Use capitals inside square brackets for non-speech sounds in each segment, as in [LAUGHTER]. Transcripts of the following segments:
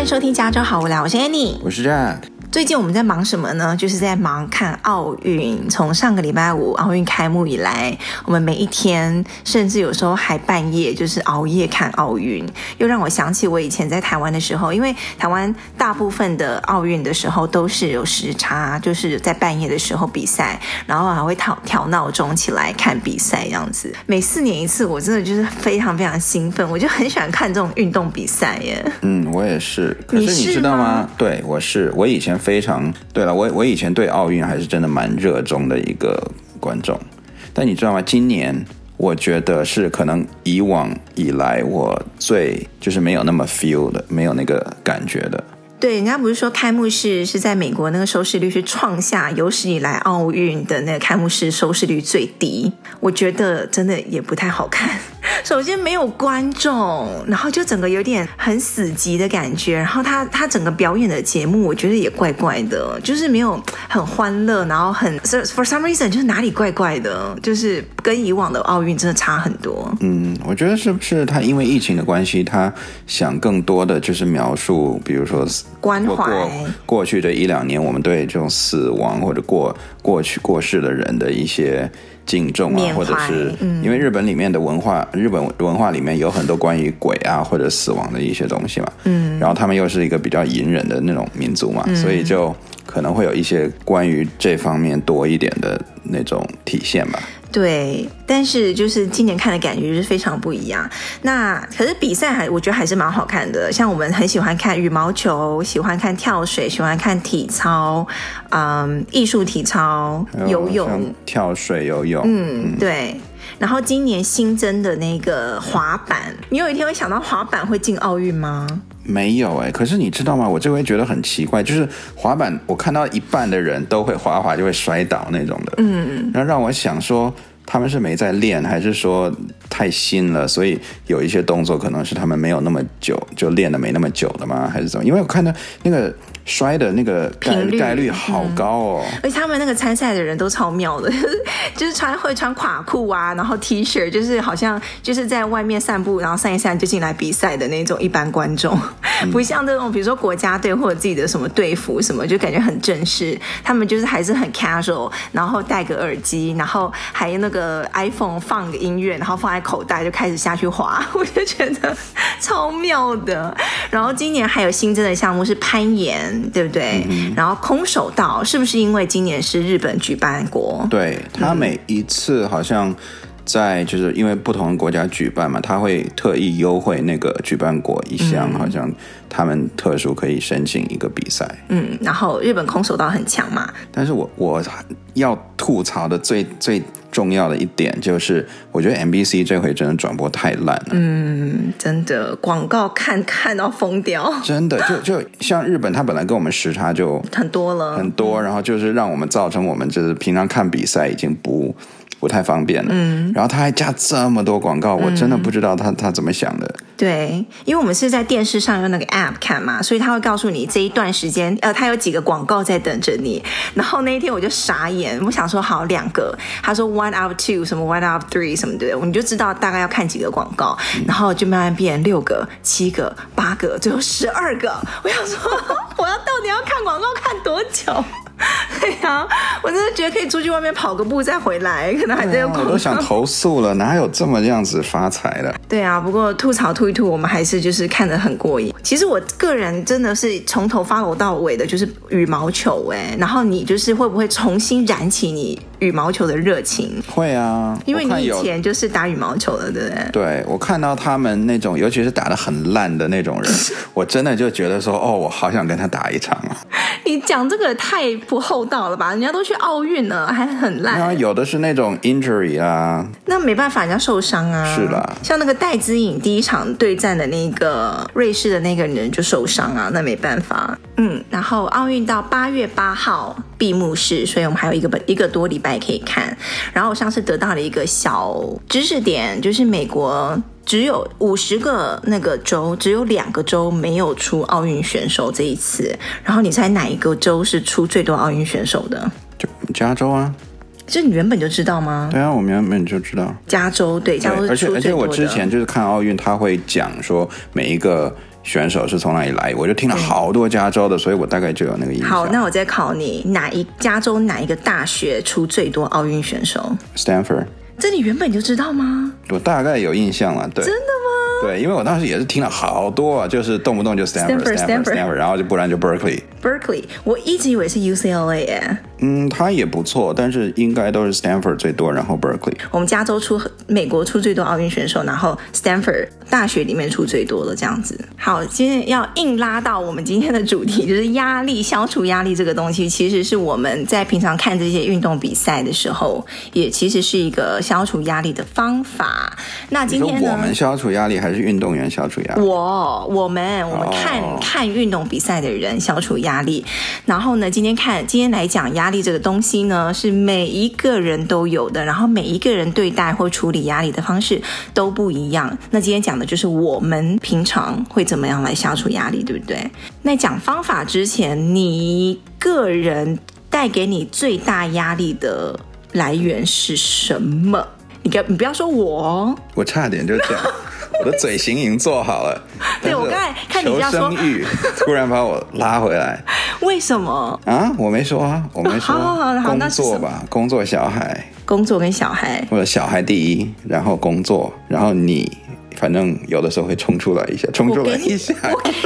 欢迎收听《加州好无聊》，我是 Annie，我是 Jack。最近我们在忙什么呢？就是在忙看奥运。从上个礼拜五奥运开幕以来，我们每一天，甚至有时候还半夜，就是熬夜看奥运。又让我想起我以前在台湾的时候，因为台湾大部分的奥运的时候都是有时差，就是在半夜的时候比赛，然后还会调调闹钟起来看比赛这样子。每四年一次，我真的就是非常非常兴奋，我就很喜欢看这种运动比赛耶。嗯，我也是。可是你知道吗？吗对，我是我以前。非常对了，我我以前对奥运还是真的蛮热衷的一个观众，但你知道吗？今年我觉得是可能以往以来我最就是没有那么 feel 的，没有那个感觉的。对，人家不是说开幕式是在美国那个收视率是创下有史以来奥运的那个开幕式收视率最低，我觉得真的也不太好看。[LAUGHS] 首先没有观众，然后就整个有点很死寂的感觉，然后他他整个表演的节目，我觉得也怪怪的，就是没有很欢乐，然后很 for some reason 就是哪里怪怪的，就是跟以往的奥运真的差很多。嗯，我觉得是不是他因为疫情的关系，他想更多的就是描述，比如说关怀过过去的一两年，我们对这种死亡或者过过去过世的人的一些。敬重啊，或者是因为日本里面的文化，嗯、日本文化里面有很多关于鬼啊或者死亡的一些东西嘛，嗯，然后他们又是一个比较隐忍的那种民族嘛，嗯、所以就可能会有一些关于这方面多一点的那种体现吧。对，但是就是今年看的感觉是非常不一样。那可是比赛还我觉得还是蛮好看的，像我们很喜欢看羽毛球，喜欢看跳水，喜欢看体操，嗯，艺术体操，游泳，跳水，游泳，嗯，对。然后今年新增的那个滑板，你有一天会想到滑板会进奥运吗？没有哎，可是你知道吗？我这回觉得很奇怪，就是滑板，我看到一半的人都会滑滑就会摔倒那种的，嗯，然后让我想说。他们是没在练，还是说太新了，所以有一些动作可能是他们没有那么久就练的没那么久的吗？还是怎么？因为我看到那个摔的那个概率概率好高哦，嗯、而且他们那个参赛的人都超妙的，[LAUGHS] 就是穿会穿垮裤啊，然后 T 恤，就是好像就是在外面散步，然后散一散就进来比赛的那种一般观众，嗯、不像这种比如说国家队或者自己的什么队服什么，就感觉很正式。他们就是还是很 casual，然后戴个耳机，然后还有那个。呃，iPhone 放个音乐，然后放在口袋就开始下去滑，[LAUGHS] 我就觉得超妙的。然后今年还有新增的项目是攀岩，对不对？嗯、然后空手道是不是因为今年是日本举办国？对，他每一次好像在就是因为不同的国家举办嘛，他会特意优惠那个举办国一项，嗯、好像他们特殊可以申请一个比赛。嗯，然后日本空手道很强嘛，但是我我要吐槽的最最。重要的一点就是，我觉得 MBC 这回真的转播太烂了。嗯，真的广告看看到疯掉。真的，就就像日本，它本来跟我们时差就很多了，很多，然后就是让我们造成我们就是平常看比赛已经不。不太方便了，嗯，然后他还加这么多广告，我真的不知道他他怎么想的。对，因为我们是在电视上用那个 app 看嘛，所以他会告诉你这一段时间，呃，他有几个广告在等着你。然后那一天我就傻眼，我想说好两个，他说 one out of two 什么 one out of three 什么的，你就知道大概要看几个广告，然后就慢慢变六个、七个、八个，最后十二个。我想说，[LAUGHS] 我要到底要看广告看多久？[LAUGHS] 对呀、啊，我真的觉得可以出去外面跑个步再回来，可能还在。我都想投诉了，哪有这么样子发财的？对啊，不过吐槽吐一吐，我们还是就是看得很过瘾。其实我个人真的是从头 follow 到尾的，就是羽毛球哎。然后你就是会不会重新燃起你羽毛球的热情？会啊，因为你以前就是打羽毛球的，对不对？对，我看到他们那种，尤其是打的很烂的那种人，[LAUGHS] 我真的就觉得说，哦，我好想跟他打一场啊。你讲这个太不厚道了吧？人家都去奥运了，还很烂。有的是那种 injury 啊，那没办法，人家受伤啊。是的，像那个戴资颖第一场对战的那个瑞士的那个人就受伤啊，那没办法。嗯，然后奥运到八月八号闭幕式，所以我们还有一个一个多礼拜可以看。然后我上次得到了一个小知识点，就是美国。只有五十个那个州，只有两个州没有出奥运选手这一次。然后你猜哪一个州是出最多奥运选手的？就加州啊。这你原本就知道吗？对啊，我们原本就知道。加州对，加州是出最多的。而且而且我之前就是看奥运，他会讲说每一个选手是从哪里来，我就听了好多加州的，所以我大概就有那个印象。好，那我再考你，哪一加州哪一个大学出最多奥运选手？Stanford。这你原本就知道吗？我大概有印象了，对。真的吗？对，因为我当时也是听了好多啊，就是动不动就 Stanford，Stanford，Stanford，然后就不然就 Berkeley。Berkeley，我一直以为是 UCLA 耶。嗯，它也不错，但是应该都是 Stanford 最多，然后 Berkeley。我们加州出美国出最多奥运选手，然后 Stanford 大学里面出最多的这样子。好，今天要硬拉到我们今天的主题，就是压力，消除压力这个东西，其实是我们在平常看这些运动比赛的时候，也其实是一个消除压力的方法。那今天呢，我们消除压力，还是运动员消除压力？我，我们，我们看、oh. 看运动比赛的人消除压力。压力然后呢，今天看，今天来讲压。力这个东西呢，是每一个人都有的，然后每一个人对待或处理压力的方式都不一样。那今天讲的就是我们平常会怎么样来消除压力，对不对？那讲方法之前，你个人带给你最大压力的来源是什么？你不要你不要说我，我差点就讲。[LAUGHS] 我的嘴型已经做好了，[LAUGHS] 对我刚才看你这样说，[LAUGHS] 突然把我拉回来，为什么啊？我没说啊，我没说。好好好，工作吧，工作小孩，工作跟小孩，或者小孩第一，然后工作，然后你，反正有的时候会冲出来一下，冲出来一下。我给你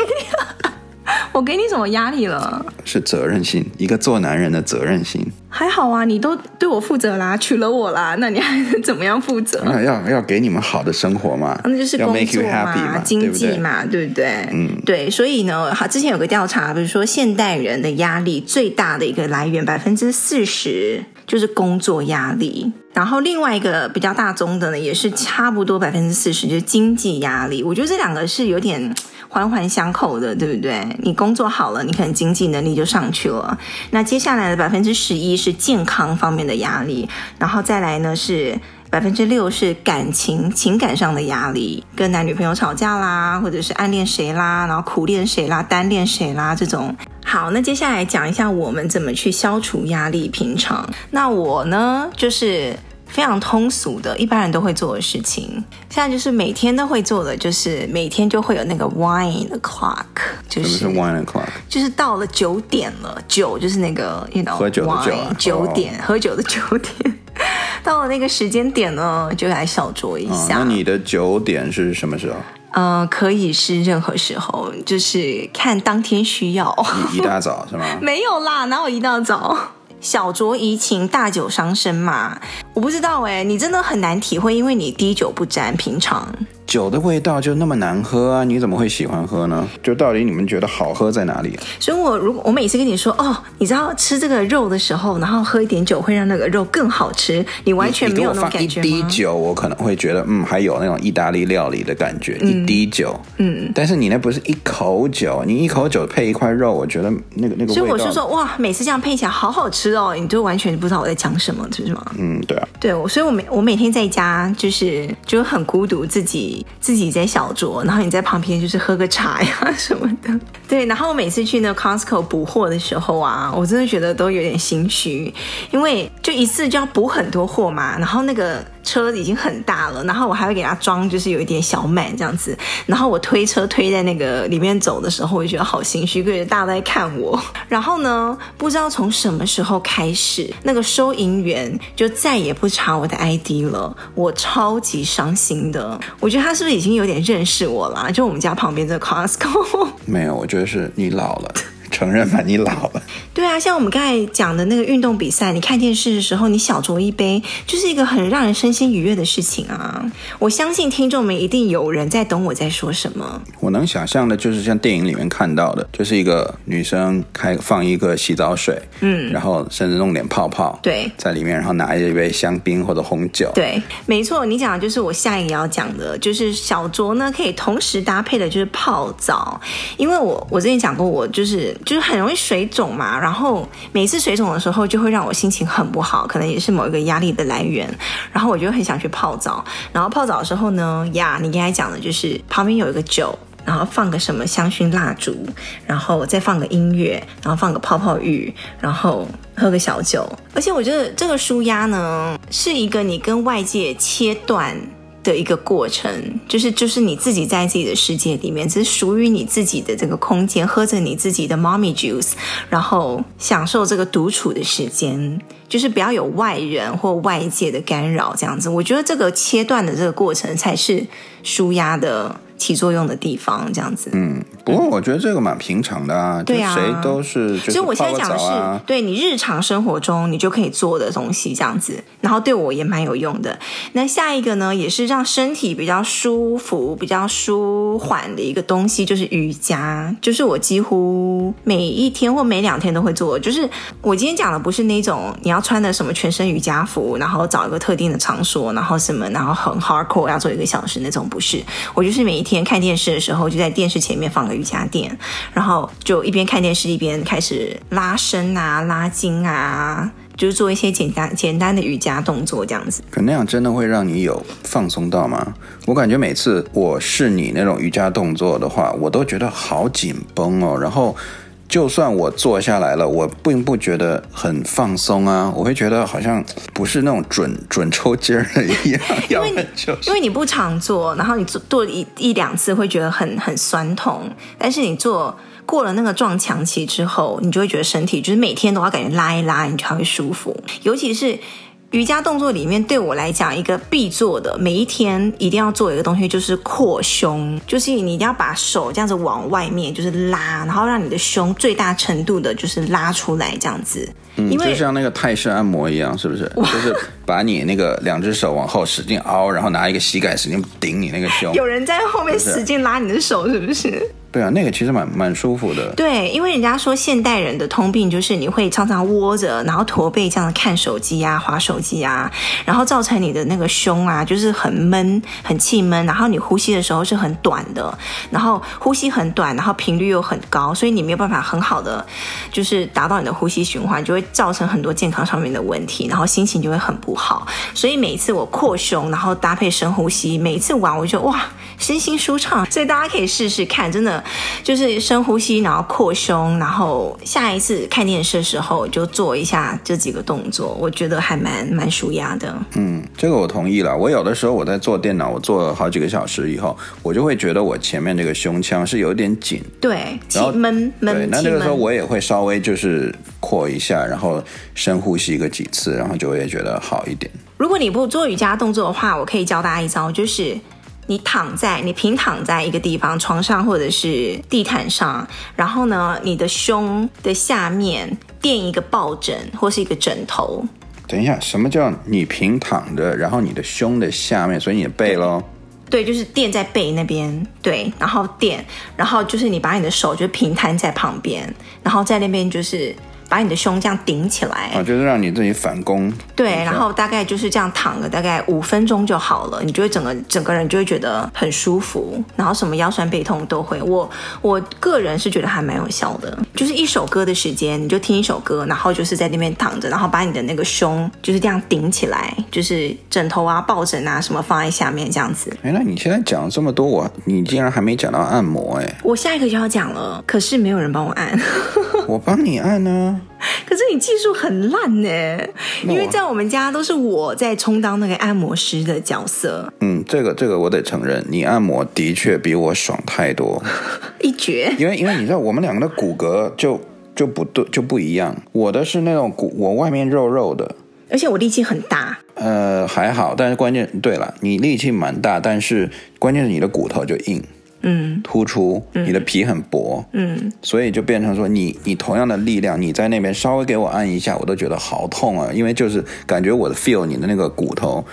什么压力了？是责任心，一个做男人的责任心。还好啊，你都对我负责啦，娶了我啦，那你还能怎么样负责？啊、要要给你们好的生活嘛，那就是工作嘛，要 make you happy 嘛，经济嘛，对不对？对不对？嗯，对。所以呢，好，之前有个调查，比如说现代人的压力最大的一个来源，百分之四十就是工作压力。然后另外一个比较大宗的呢，也是差不多百分之四十，就是经济压力。我觉得这两个是有点。环环相扣的，对不对？你工作好了，你可能经济能力就上去了。那接下来的百分之十一是健康方面的压力，然后再来呢是百分之六是感情情感上的压力，跟男女朋友吵架啦，或者是暗恋谁啦，然后苦恋谁啦，单恋谁啦这种。好，那接下来讲一下我们怎么去消除压力。平常，那我呢就是。非常通俗的，一般人都会做的事情，现在就是每天都会做的，就是每天就会有那个 wine clock，就是是 wine clock？就是到了九点了，九就是那个 you know 喝酒的酒啊，九点喝酒的九点，[LAUGHS] 到了那个时间点呢，就来小酌一下。哦，那你的九点是什么时候？嗯、呃，可以是任何时候，就是看当天需要。一大早是吗？[LAUGHS] 没有啦，哪有一大早？小酌怡情，大酒伤身嘛。我不知道哎，你真的很难体会，因为你滴酒不沾，平常。酒的味道就那么难喝啊？你怎么会喜欢喝呢？就到底你们觉得好喝在哪里？所以我如果我每次跟你说哦，你知道吃这个肉的时候，然后喝一点酒会让那个肉更好吃，你完全没有那种感觉吗？一滴酒，我可能会觉得嗯，还有那种意大利料理的感觉。嗯、一滴酒，嗯，但是你那不是一口酒，你一口酒配一块肉，我觉得那个那个。所以我是说哇，每次这样配起来好好吃哦，你就完全不知道我在讲什么，是吗？嗯，对啊，对，所以我每我每天在家就是就很孤独，自己自己在小。酌，然后你在旁边就是喝个茶呀什么的。[LAUGHS] 对，然后我每次去那 Costco 补货的时候啊，我真的觉得都有点心虚，因为就一次就要补很多货嘛，然后那个。车已经很大了，然后我还会给它装，就是有一点小满这样子。然后我推车推在那个里面走的时候，我就觉得好心虚，因为大家都在看我。[LAUGHS] 然后呢，不知道从什么时候开始，那个收银员就再也不查我的 ID 了，我超级伤心的。我觉得他是不是已经有点认识我了？就我们家旁边这个 Costco。没有，我觉得是你老了。承认吧，你老了。对啊，像我们刚才讲的那个运动比赛，你看电视的时候，你小酌一杯，就是一个很让人身心愉悦的事情啊。我相信听众们一定有人在懂我在说什么。我能想象的就是像电影里面看到的，就是一个女生开放一个洗澡水，嗯，然后甚至弄点泡泡，对，在里面，然后拿一杯香槟或者红酒。对，没错，你讲的就是我下一个要讲的，就是小酌呢可以同时搭配的就是泡澡，因为我我之前讲过，我就是。就是很容易水肿嘛，然后每次水肿的时候就会让我心情很不好，可能也是某一个压力的来源。然后我就很想去泡澡，然后泡澡的时候呢，呀，你刚才讲的就是旁边有一个酒，然后放个什么香薰蜡烛，然后再放个音乐，然后放个泡泡浴，然后喝个小酒。而且我觉得这个舒压呢，是一个你跟外界切断的一个过程，就是就是你自己在自己的世界里面，只是属于你自己的这个空间，喝着你自己的 mommy juice，然后享受这个独处的时间，就是不要有外人或外界的干扰，这样子。我觉得这个切断的这个过程才是舒压的。起作用的地方，这样子。嗯，不过我觉得这个蛮平常的啊，对啊，谁都是。所以我现在讲的是，对你日常生活中你就可以做的东西，这样子，然后对我也蛮有用的。那下一个呢，也是让身体比较舒服、比较舒缓的一个东西，就是瑜伽。就是我几乎每一天或每两天都会做。就是我今天讲的不是那种你要穿的什么全身瑜伽服，然后找一个特定的场所，然后什么，然后很 hardcore 要做一个小时那种，不是。我就是每一天看电视的时候，就在电视前面放个瑜伽垫，然后就一边看电视一边开始拉伸啊、拉筋啊，就是做一些简单简单的瑜伽动作这样子。可那样真的会让你有放松到吗？我感觉每次我试你那种瑜伽动作的话，我都觉得好紧绷哦，然后。就算我坐下来了，我并不觉得很放松啊，我会觉得好像不是那种准准抽筋儿的一样。因为你、就是、因为你不常做，然后你做做一一两次会觉得很很酸痛，但是你做过了那个撞墙期之后，你就会觉得身体就是每天都要感觉拉一拉，你才会舒服，尤其是。瑜伽动作里面，对我来讲，一个必做的，每一天一定要做一个东西，就是扩胸，就是你一定要把手这样子往外面，就是拉，然后让你的胸最大程度的，就是拉出来，这样子。嗯，因为就像那个泰式按摩一样，是不是？就是把你那个两只手往后使劲凹，然后拿一个膝盖使劲顶你那个胸。[LAUGHS] 有人在后面使劲拉你的手，是不是？对啊，那个其实蛮蛮舒服的。对，因为人家说现代人的通病就是你会常常窝着，然后驼背这样看手机啊、划手机啊，然后造成你的那个胸啊就是很闷、很气闷，然后你呼吸的时候是很短的，然后呼吸很短，然后频率又很高，所以你没有办法很好的就是达到你的呼吸循环，就会造成很多健康上面的问题，然后心情就会很不好。所以每一次我扩胸，然后搭配深呼吸，每一次玩我就哇，身心舒畅。所以大家可以试试看，真的。就是深呼吸，然后扩胸，然后下一次看电视的时候就做一下这几个动作，我觉得还蛮蛮舒压的。嗯，这个我同意了。我有的时候我在做电脑，我做了好几个小时以后，我就会觉得我前面这个胸腔是有点紧，对，然后闷闷。对，那这个时候我也会稍微就是扩一下，然后深呼吸个几次，然后就会觉得好一点。如果你不做瑜伽动作的话，我可以教大家一招，就是。你躺在你平躺在一个地方，床上或者是地毯上，然后呢，你的胸的下面垫一个抱枕或是一个枕头。等一下，什么叫你平躺着，然后你的胸的下面，所以你的背喽？对，就是垫在背那边，对，然后垫，然后就是你把你的手就平摊在旁边，然后在那边就是。把你的胸这样顶起来啊，就是让你自己反弓。对，然后大概就是这样躺个大概五分钟就好了，你就会整个整个人就会觉得很舒服，然后什么腰酸背痛都会。我我个人是觉得还蛮有效的，就是一首歌的时间，你就听一首歌，然后就是在那边躺着，然后把你的那个胸就是这样顶起来，就是枕头啊、抱枕啊什么放在下面这样子。哎，那你现在讲了这么多，我你竟然还没讲到按摩哎？我下一个就要讲了，可是没有人帮我按。[LAUGHS] 我帮你按呢。[LAUGHS] 可是你技术很烂呢，因为在我们家都是我在充当那个按摩师的角色。嗯，这个这个我得承认，你按摩的确比我爽太多，[LAUGHS] 一绝。因为因为你知道，我们两个的骨骼就就不对，就不一样。我的是那种骨，我外面肉肉的，而且我力气很大。呃，还好，但是关键对了，你力气蛮大，但是关键是你的骨头就硬。嗯，突出，你的皮很薄，嗯，所以就变成说你，你你同样的力量，你在那边稍微给我按一下，我都觉得好痛啊，因为就是感觉我的 feel 你的那个骨头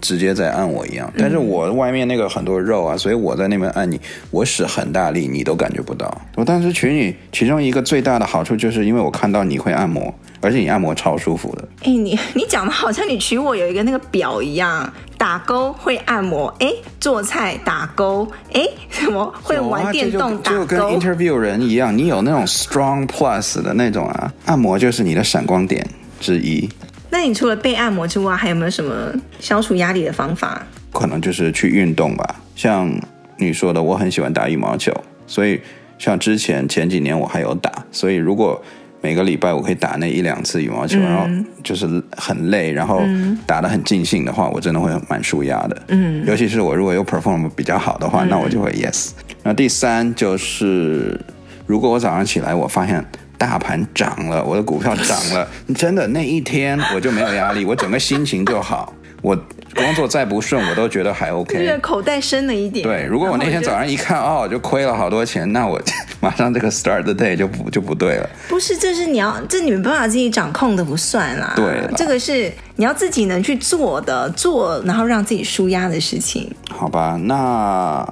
直接在按我一样，但是我外面那个很多肉啊，所以我在那边按你，我使很大力，你都感觉不到。我当时娶你，其中一个最大的好处就是因为我看到你会按摩。而且你按摩超舒服的。哎，你你讲的好像你娶我有一个那个表一样，打勾会按摩，哎，做菜打勾，哎，什么会玩电动打勾，就跟 interview 人一样，你有那种 strong plus 的那种啊，按摩就是你的闪光点之一。那你除了被按摩之外，还有没有什么消除压力的方法？可能就是去运动吧，像你说的，我很喜欢打羽毛球，所以像之前前几年我还有打，所以如果。每个礼拜我可以打那一两次羽毛球，嗯、然后就是很累，然后打得很尽兴的话，我真的会蛮舒压的。嗯，尤其是我如果有 perform 比较好的话，嗯、那我就会 yes。那第三就是，如果我早上起来我发现大盘涨了，我的股票涨了，[LAUGHS] 真的那一天我就没有压力，我整个心情就好。我工作再不顺，我都觉得还 OK。就是口袋深了一点。对，如果我那天早上一看，哦，就亏了好多钱，那我 [LAUGHS] 马上这个 start the day 就不就不对了。不是，这是你要，这你没办法自己掌控的，不算啦。对，这个是你要自己能去做的，做然后让自己舒压的事情。好吧，那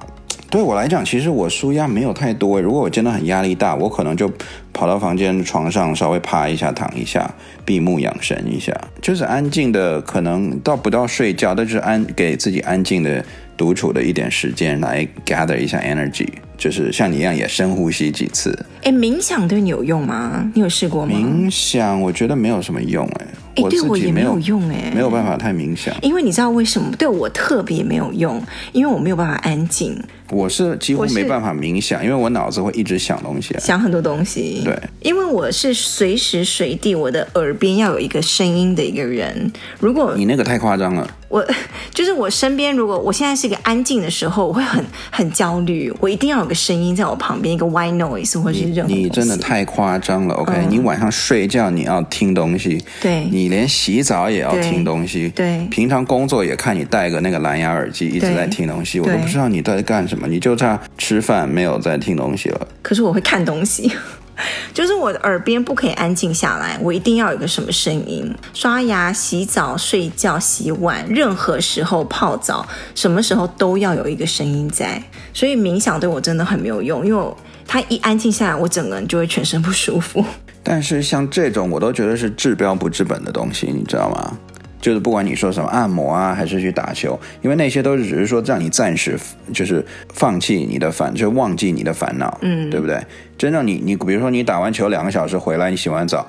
对我来讲，其实我舒压没有太多。如果我真的很压力大，我可能就。跑到房间床上稍微趴一下，躺一下，闭目养神一下，就是安静的，可能到不到睡觉，但是安给自己安静的独处的一点时间，来 gather 一下 energy，就是像你一样也深呼吸几次。哎，冥想对你有用吗？你有试过吗？冥想我觉得没有什么用，哎，哎，对我也没有用，哎，没有办法太冥想，因为你知道为什么？对我特别没有用，因为我没有办法安静。我是几乎没办法冥想，因为我脑子会一直想东西，想很多东西。对，因为我是随时随地我的耳边要有一个声音的一个人。如果你那个太夸张了，我就是我身边，如果我现在是一个安静的时候，我会很很焦虑，我一定要有个声音在我旁边，一个 white noise 或者是任何。你真的太夸张了，OK？、嗯、你晚上睡觉你要听东西，对，你连洗澡也要听东西，对，对平常工作也看你戴个那个蓝牙耳机一直在听东西，我都不知道你在干什么，你就差。吃饭没有在听东西了，可是我会看东西，[LAUGHS] 就是我的耳边不可以安静下来，我一定要有个什么声音。刷牙、洗澡、睡觉、洗碗，任何时候泡澡，什么时候都要有一个声音在。所以冥想对我真的很没有用，因为它一安静下来，我整个人就会全身不舒服。但是像这种，我都觉得是治标不治本的东西，你知道吗？就是不管你说什么按摩啊，还是去打球，因为那些都是只是说让你暂时就是放弃你的烦，就是忘记你的烦恼，嗯，对不对？真正你你比如说你打完球两个小时回来，你洗完澡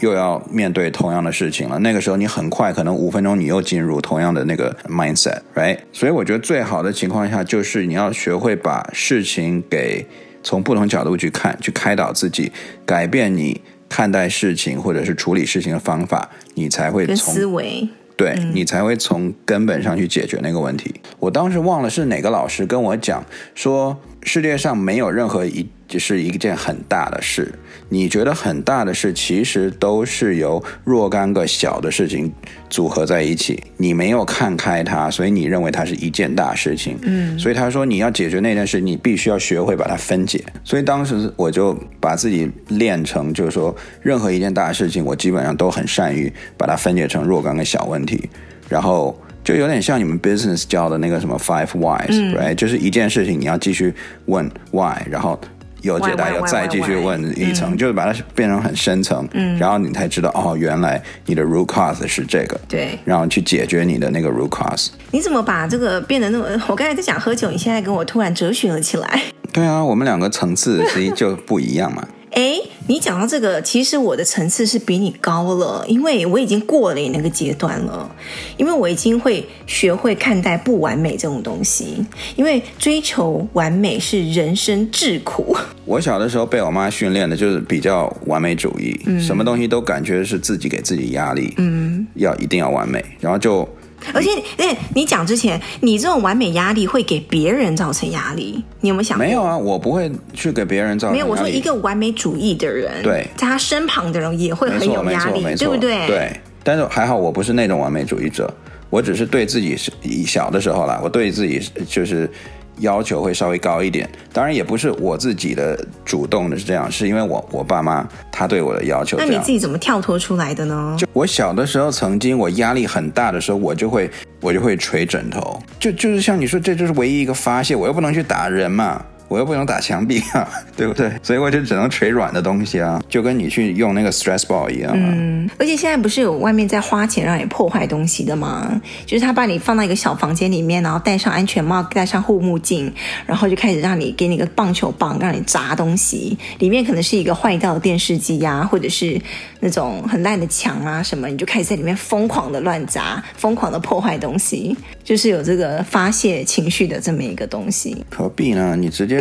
又要面对同样的事情了，那个时候你很快可能五分钟你又进入同样的那个 mindset，right？所以我觉得最好的情况下就是你要学会把事情给从不同角度去看，去开导自己，改变你。看待事情或者是处理事情的方法，你才会从思维，对、嗯、你才会从根本上去解决那个问题。我当时忘了是哪个老师跟我讲说，世界上没有任何一。就是一件很大的事，你觉得很大的事，其实都是由若干个小的事情组合在一起。你没有看开它，所以你认为它是一件大事情。嗯，所以他说你要解决那件事，你必须要学会把它分解。所以当时我就把自己练成，就是说任何一件大事情，我基本上都很善于把它分解成若干个小问题，然后就有点像你们 business 教的那个什么 five whys，right？、嗯、就是一件事情你要继续问 why，然后。有解答，要再继续问一层就是把它变成很深层，嗯，然后你才知道哦，原来你的 root cause 是这个，对，然后去解决你的那个 root cause。你怎么把这个变得那么？[LAUGHS] 我刚才在讲喝酒，你现在跟我突然哲学了起来。对啊，我们两个层次其实就不一样嘛。哎，你讲到这个，其实我的层次是比你高了，因为我已经过了你那个阶段了，因为我已经会学会看待不完美这种东西，因为追求完美是人生至苦。[LAUGHS] 我小的时候被我妈训练的就是比较完美主义，嗯，什么东西都感觉是自己给自己压力，嗯，要一定要完美，然后就。而且，哎，你讲之前，你这种完美压力会给别人造成压力，你有没有想过？没有啊，我不会去给别人造成压力。没有，我说一个完美主义的人，对，在他身旁的人也会很有压力，对不对？对，但是还好，我不是那种完美主义者，我只是对自己是小的时候啦，我对自己就是。要求会稍微高一点，当然也不是我自己的主动的是这样，是因为我我爸妈他对我的要求。那你自己怎么跳脱出来的呢？就我小的时候，曾经我压力很大的时候，我就会我就会捶枕头，就就是像你说，这就是唯一一个发泄，我又不能去打人嘛。我又不能打墙壁啊，[LAUGHS] 对不对？所以我就只能捶软的东西啊，就跟你去用那个 stress ball 一样啊。嗯，而且现在不是有外面在花钱让你破坏东西的吗？就是他把你放到一个小房间里面，然后戴上安全帽，戴上护目镜，然后就开始让你给你个棒球棒，让你砸东西。里面可能是一个坏掉的电视机呀、啊，或者是那种很烂的墙啊什么，你就开始在里面疯狂的乱砸，疯狂的破坏东西，就是有这个发泄情绪的这么一个东西。何必呢？你直接。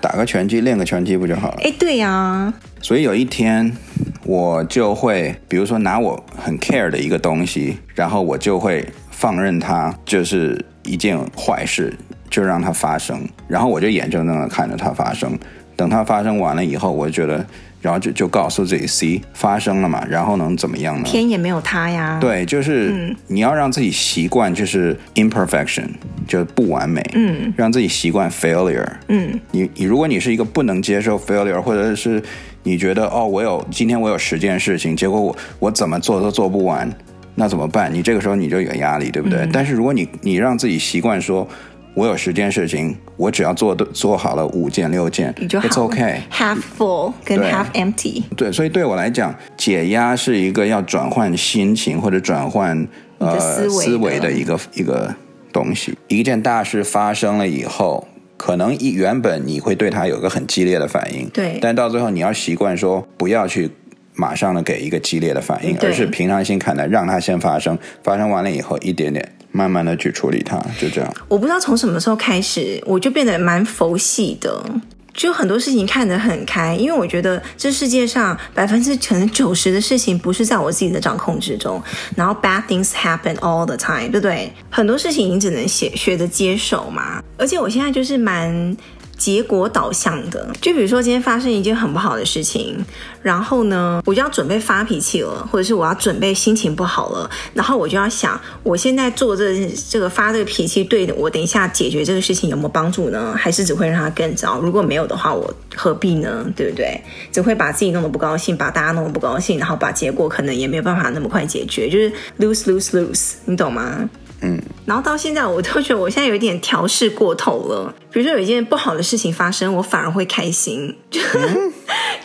打个拳击，练个拳击不就好了？哎，对呀、啊。所以有一天，我就会比如说拿我很 care 的一个东西，然后我就会放任它就是一件坏事，就让它发生，然后我就眼睁睁的看着它发生，等它发生完了以后，我觉得。然后就就告诉自己，see 发生了嘛，然后能怎么样呢？天也没有塌呀。对，就是你要让自己习惯，就是 imperfection，就不完美。嗯，让自己习惯 failure。嗯，你你如果你是一个不能接受 failure，或者是你觉得哦，我有今天我有十件事情，结果我我怎么做都做不完，那怎么办？你这个时候你就有压力，对不对？嗯，但是如果你你让自己习惯说。我有十件事情，我只要做的做好了五件六件，你就好，It's okay。Half full 跟 half empty。对，所以对我来讲，解压是一个要转换心情或者转换呃思维，思维的一个一个东西。一件大事发生了以后，可能一原本你会对它有个很激烈的反应，对，但到最后你要习惯说不要去马上的给一个激烈的反应，而是平常心看待，让它先发生，发生完了以后一点点。慢慢的去处理它，就这样。我不知道从什么时候开始，我就变得蛮佛系的，就很多事情看得很开，因为我觉得这世界上百分之可能九十的事情不是在我自己的掌控之中，然后 bad things happen all the time，对不对？很多事情你只能学学着接受嘛。而且我现在就是蛮。结果导向的，就比如说今天发生一件很不好的事情，然后呢，我就要准备发脾气了，或者是我要准备心情不好了，然后我就要想，我现在做这这个发这个脾气，对我等一下解决这个事情有没有帮助呢？还是只会让它更糟？如果没有的话，我何必呢？对不对？只会把自己弄得不高兴，把大家弄得不高兴，然后把结果可能也没有办法那么快解决，就是 lose lose lose，你懂吗？嗯，然后到现在，我都觉得我现在有点调试过头了。比如说有一件不好的事情发生，我反而会开心。就、嗯、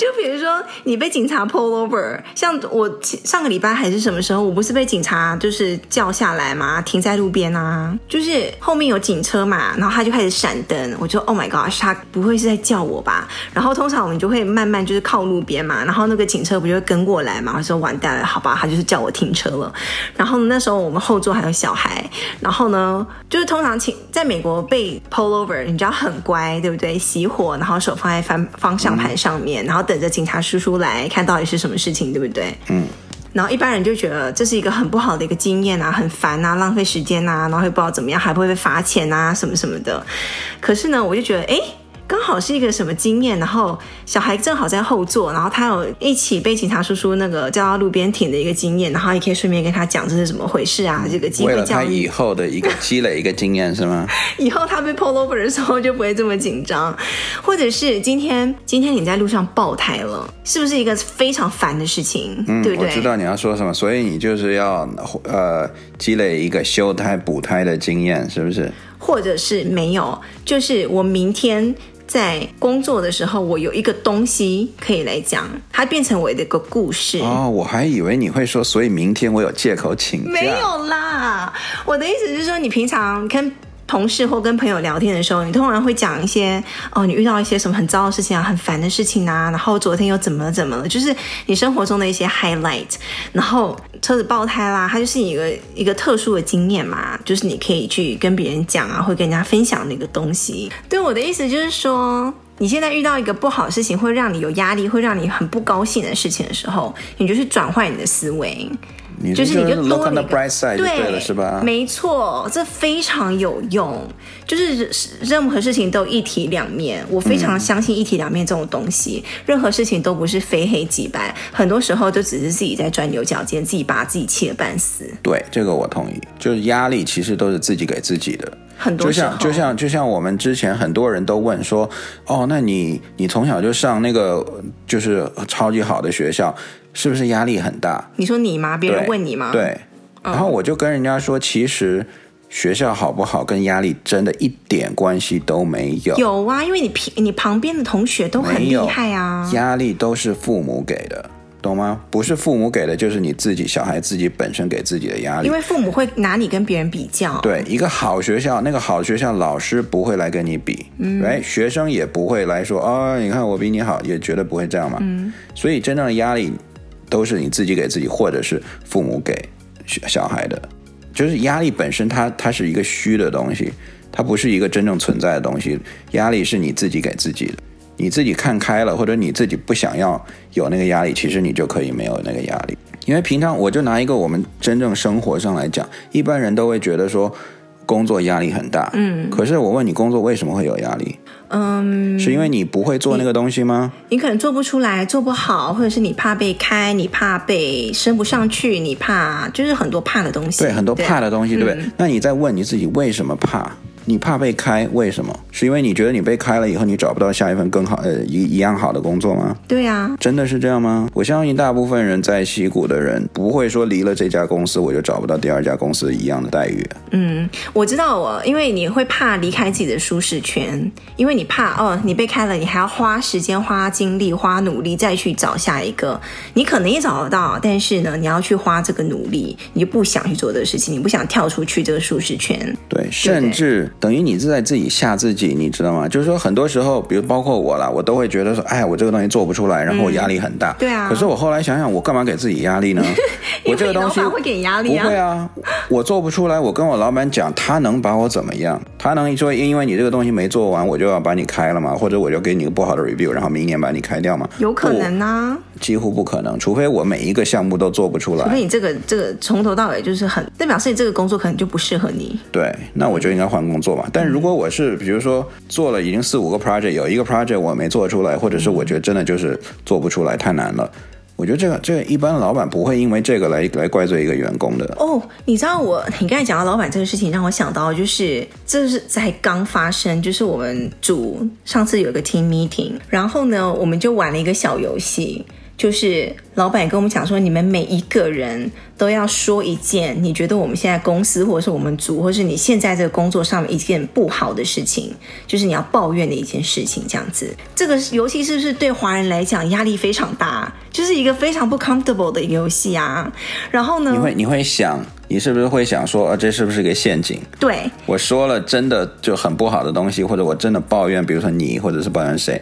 就比如说你被警察 pull over，像我上个礼拜还是什么时候，我不是被警察就是叫下来嘛，停在路边啊，就是后面有警车嘛，然后他就开始闪灯，我就 Oh my God，他不会是在叫我吧？然后通常我们就会慢慢就是靠路边嘛，然后那个警车不就会跟过来嘛？我说完蛋了，好吧，他就是叫我停车了。然后那时候我们后座还有小孩。然后呢，就是通常请在美国被 pull over，你知道很乖，对不对？熄火，然后手放在方方向盘上面，然后等着警察叔叔来看到底是什么事情，对不对？嗯。然后一般人就觉得这是一个很不好的一个经验啊，很烦啊，浪费时间啊，然后也不知道怎么样，还不会被罚钱啊，什么什么的。可是呢，我就觉得，哎。刚好是一个什么经验，然后小孩正好在后座，然后他有一起被警察叔叔那个叫到路边停的一个经验，然后也可以顺便跟他讲这是怎么回事啊，这个机会他以后的一个积累一个经验是吗？以后他被 pull over 的时候就不会这么紧张，或者是今天今天你在路上爆胎了，是不是一个非常烦的事情？嗯，对不对？我知道你要说什么，所以你就是要呃积累一个修胎补胎的经验，是不是？或者是没有，就是我明天。在工作的时候，我有一个东西可以来讲，它变成我的一个故事。哦，我还以为你会说，所以明天我有借口请假。没有啦，我的意思是说，你平常跟同事或跟朋友聊天的时候，你通常会讲一些哦，你遇到一些什么很糟的事情啊，很烦的事情啊，然后昨天又怎么怎么了，就是你生活中的一些 highlight。然后车子爆胎啦，它就是一个一个特殊的经验嘛，就是你可以去跟别人讲啊，会跟人家分享那个东西。对，我的意思就是说，你现在遇到一个不好的事情，会让你有压力，会让你很不高兴的事情的时候，你就去转换你的思维。就是你就多 look on the bright side 就对了，是吧？没错，这非常有用。就是任何事情都一体两面，我非常相信一体两面这种东西。嗯。任何事情都不是非黑即白，很多时候就只是自己在钻牛角尖，自己把自己气得半死。对，这个我同意。就是压力其实都是自己给自己的。很多，就像就像就像我们之前很多人都问说，哦，那你你从小就上那个就是超级好的学校。是不是压力很大？你说你吗？别人问你吗？对，对。然后我就跟人家说，其实学校好不好跟压力真的一点关系都没有。有啊，因为你你旁边的同学都很厉害啊。压力都是父母给的，懂吗？不是父母给的，就是你自己小孩自己本身给自己的压力。因为父母会拿你跟别人比较。对，一个好学校，那个好学校老师不会来跟你比，嗯，哎，学生也不会来说，哦，你看我比你好，也绝对不会这样嘛。嗯，所以真正的压力。都是你自己给自己，或者是父母给小孩的，就是压力本身它，它它是一个虚的东西，它不是一个真正存在的东西。压力是你自己给自己的。你自己看开了，或者你自己不想要有那个压力，其实你就可以没有那个压力。因为平常我就拿一个我们真正生活上来讲，一般人都会觉得说工作压力很大，嗯，可是我问你，工作为什么会有压力？嗯，是因为你不会做那个东西吗？你，你可能做不出来，做不好，或者是你怕被开，你怕被升不上去，你怕就是很多怕的东西。对，很多怕的东西，对，对不对？嗯，那你在问你自己，为什么怕？你怕被开，为什么？是因为你觉得你被开了以后，你找不到下一份更好呃一一样好的工作吗？对啊，真的是这样吗？我相信大部分人在西谷的人不会说离了这家公司我就找不到第二家公司一样的待遇。嗯，我知道我，因为你会怕离开自己的舒适圈，因为你怕哦，你被开了，你还要花时间、花精力、花努力再去找下一个。你可能也找得到，但是呢，你要去花这个努力，你就不想去做这个事情，你不想跳出去这个舒适圈。对，甚至。等于你是在自己吓自己，你知道吗？就是说，很多时候，比如包括我啦，我都会觉得说，哎，我这个东西做不出来，然后我压力很大。嗯、对啊。可是我后来想想，我干嘛给自己压力呢？[LAUGHS] 我这个东西会给压力啊？不会啊，我做不出来，我跟我老板讲，他能把我怎么样？他能说，因为你这个东西没做完，我就要把你开了吗？或者我就给你个不好的 review，然后明年把你开掉吗？有可能啊。几乎不可能，除非我每一个项目都做不出来。除非你这个这个从头到尾就是很，代表是你这个工作可能就不适合你。对，那我就应该换工作嘛。但如果我是比如说做了已经四五个 project，有一个 project 我没做出来，或者是我觉得真的就是做不出来，太难了。我觉得这个这个一般老板不会因为这个来来怪罪一个员工的。哦，你知道我你刚才讲到老板这个事情，让我想到就是这是在刚发生，就是我们组上次有一个 team meeting，然后呢我们就玩了一个小游戏。就是老板跟我们讲说，你们每一个人都要说一件你觉得我们现在公司或者是我们组，或者是你现在这个工作上面一件不好的事情，就是你要抱怨的一件事情，这样子。这个游戏是不是对华人来讲压力非常大？就是一个非常不 comfortable 的一个游戏啊。然后呢，你会你会想，你是不是会想说，啊，这是不是个陷阱？对，我说了真的就很不好的东西，或者我真的抱怨，比如说你，或者是抱怨谁？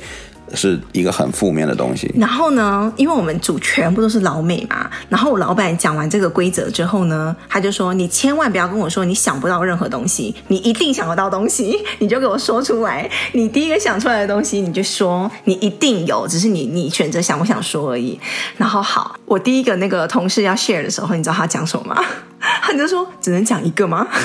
是一个很负面的东西。然后呢，因为我们组全部都是老美嘛，然后我老板讲完这个规则之后呢，他就说：“你千万不要跟我说你想不到任何东西，你一定想得到东西，你就给我说出来。你第一个想出来的东西，你就说你一定有，只是你你选择想不想说而已。[LAUGHS] ”然后好，我第一个那个同事要 share 的时候，你知道他讲什么吗？[LAUGHS] 他就说：“只能讲一个吗？” [LAUGHS]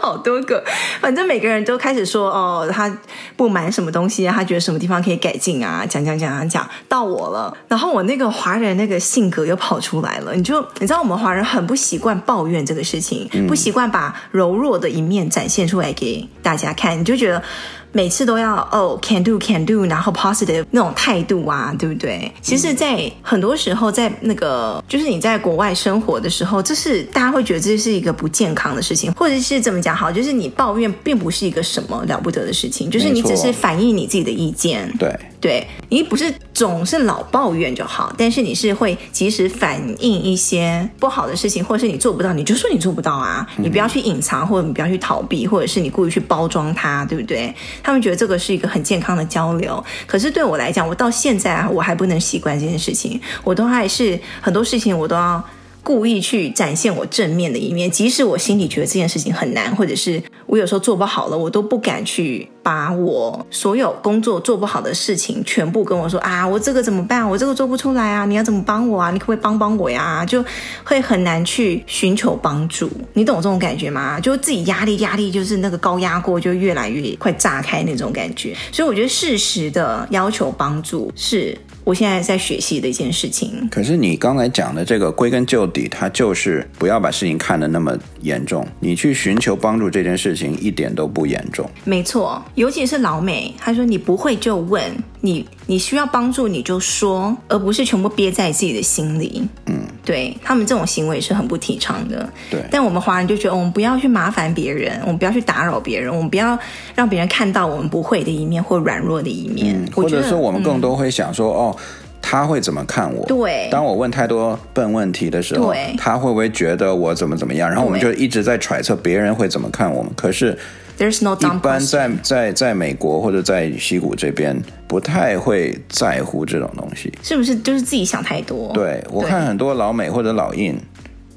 好多个，反正每个人都开始说哦，他不满什么东西啊，他觉得什么地方可以改进啊，讲讲讲讲讲到我了，然后我那个华人那个性格又跑出来了。你就你知道我们华人很不习惯抱怨这个事情，不习惯把柔弱的一面展现出来给大家看，你就觉得。每次都要哦，can do can do，然后 positive 那种态度啊，对不对？其实，在很多时候，在那个就是你在国外生活的时候，这是大家会觉得这是一个不健康的事情，或者是怎么讲好？就是你抱怨并不是一个什么了不得的事情，就是你只是反映你自己的意见。对。对，你不是总是老抱怨就好，但是你是会及时反映一些不好的事情，或者是你做不到，你就说你做不到啊，你不要去隐藏，或者你不要去逃避，或者是你故意去包装它，对不对？他们觉得这个是一个很健康的交流，可是对我来讲，我到现在啊，我还不能习惯这件事情，我都还是很多事情我都要。故意去展现我正面的一面，即使我心里觉得这件事情很难，或者是我有时候做不好了，我都不敢去把我所有工作做不好的事情全部跟我说啊，我这个怎么办？我这个做不出来啊，你要怎么帮我啊？你可不可以帮帮我呀？就会很难去寻求帮助，你懂这种感觉吗？就自己压力压力，就是那个高压锅就越来越快炸开那种感觉，所以我觉得适时的要求帮助是。我现在在学习的一件事情。可是你刚才讲的这个，归根究底，它就是不要把事情看得那么严重。你去寻求帮助这件事情一点都不严重。没错，尤其是老美，他说你不会就问你，你需要帮助你就说，而不是全部憋在自己的心里。嗯，对，他们这种行为是很不提倡的。对，但我们华人就觉得，我们不要去麻烦别人，我们不要去打扰别人，我们不要让别人看到我们不会的一面或软弱的一面。嗯，或者说，我们更多会想说，嗯、哦。他会怎么看我？对，当我问太多笨问题的时候，他会不会觉得我怎么怎么样？然后我们就一直在揣测别人会怎么看我们。可是，There's no 一般在在在美国或者在西谷这边，不太会在乎这种东西。是不是就是自己想太多？对，我看很多老美或者老印。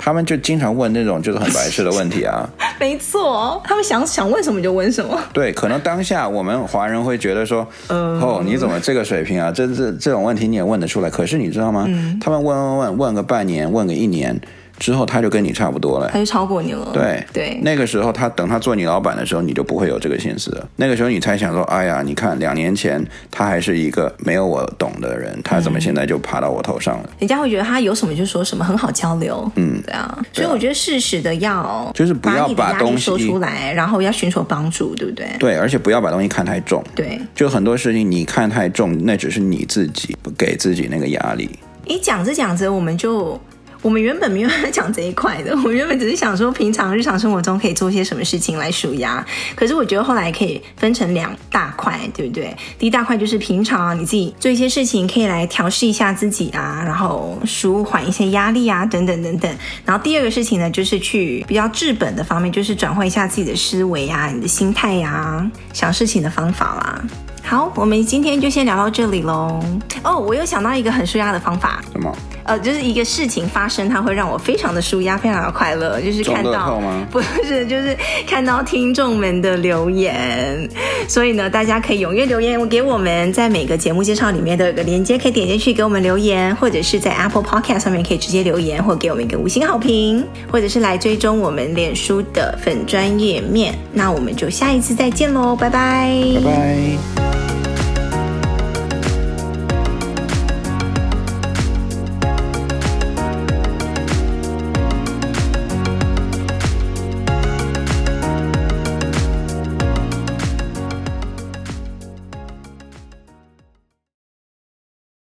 他们就经常问那种就是很白痴的问题啊。[LAUGHS] 没错，他们想想问什么就问什么。对，可能当下我们华人会觉得说，嗯、哦，你怎么这个水平啊？这这这种问题你也问得出来？可是你知道吗？嗯、他们问问问问个半年，问个一年。之后他就跟你差不多了，他就超过你了。对对，那个时候他等他做你老板的时候，你就不会有这个心思了。那个时候你才想说，哎呀，你看两年前他还是一个没有我懂的人，他怎么现在就爬到我头上了？人家会觉得他有什么就说什么，很好交流。嗯，对啊。所以我觉得适时的要就是不要把东西说出来，然后要寻求帮助，对不对？对，而且不要把东西看太重。对，就很多事情你看太重，那只是你自己不给自己那个压力。你讲着讲着，我们就。我们原本没有讲这一块的，[LAUGHS] 我们原本只是想说，平常日常生活中可以做些什么事情来舒压。可是我觉得后来可以分成两大块，对不对？第一大块就是平常，你自己做一些事情，可以来调试一下自己啊，然后舒缓一些压力啊，等等等等。然后第二个事情呢，就是去比较治本的方面，就是转换一下自己的思维啊，你的心态呀、啊，想事情的方法啦。好，我们今天就先聊到这里喽。哦，我又想到一个很舒压的方法。什么？呃，就是一个事情发生，它会让我非常的舒压，非常的快乐。就是看到，[LAUGHS] 不是，就是看到听众们的留言。所以呢，大家可以踊跃留言给我们，在每个节目介绍里面都有个链接，可以点进去给我们留言，或者是在 Apple Podcast 上面可以直接留言，或给我们一个五星好评，或者是来追踪我们脸书的粉专页面。那我们就下一次再见喽，拜拜，拜拜。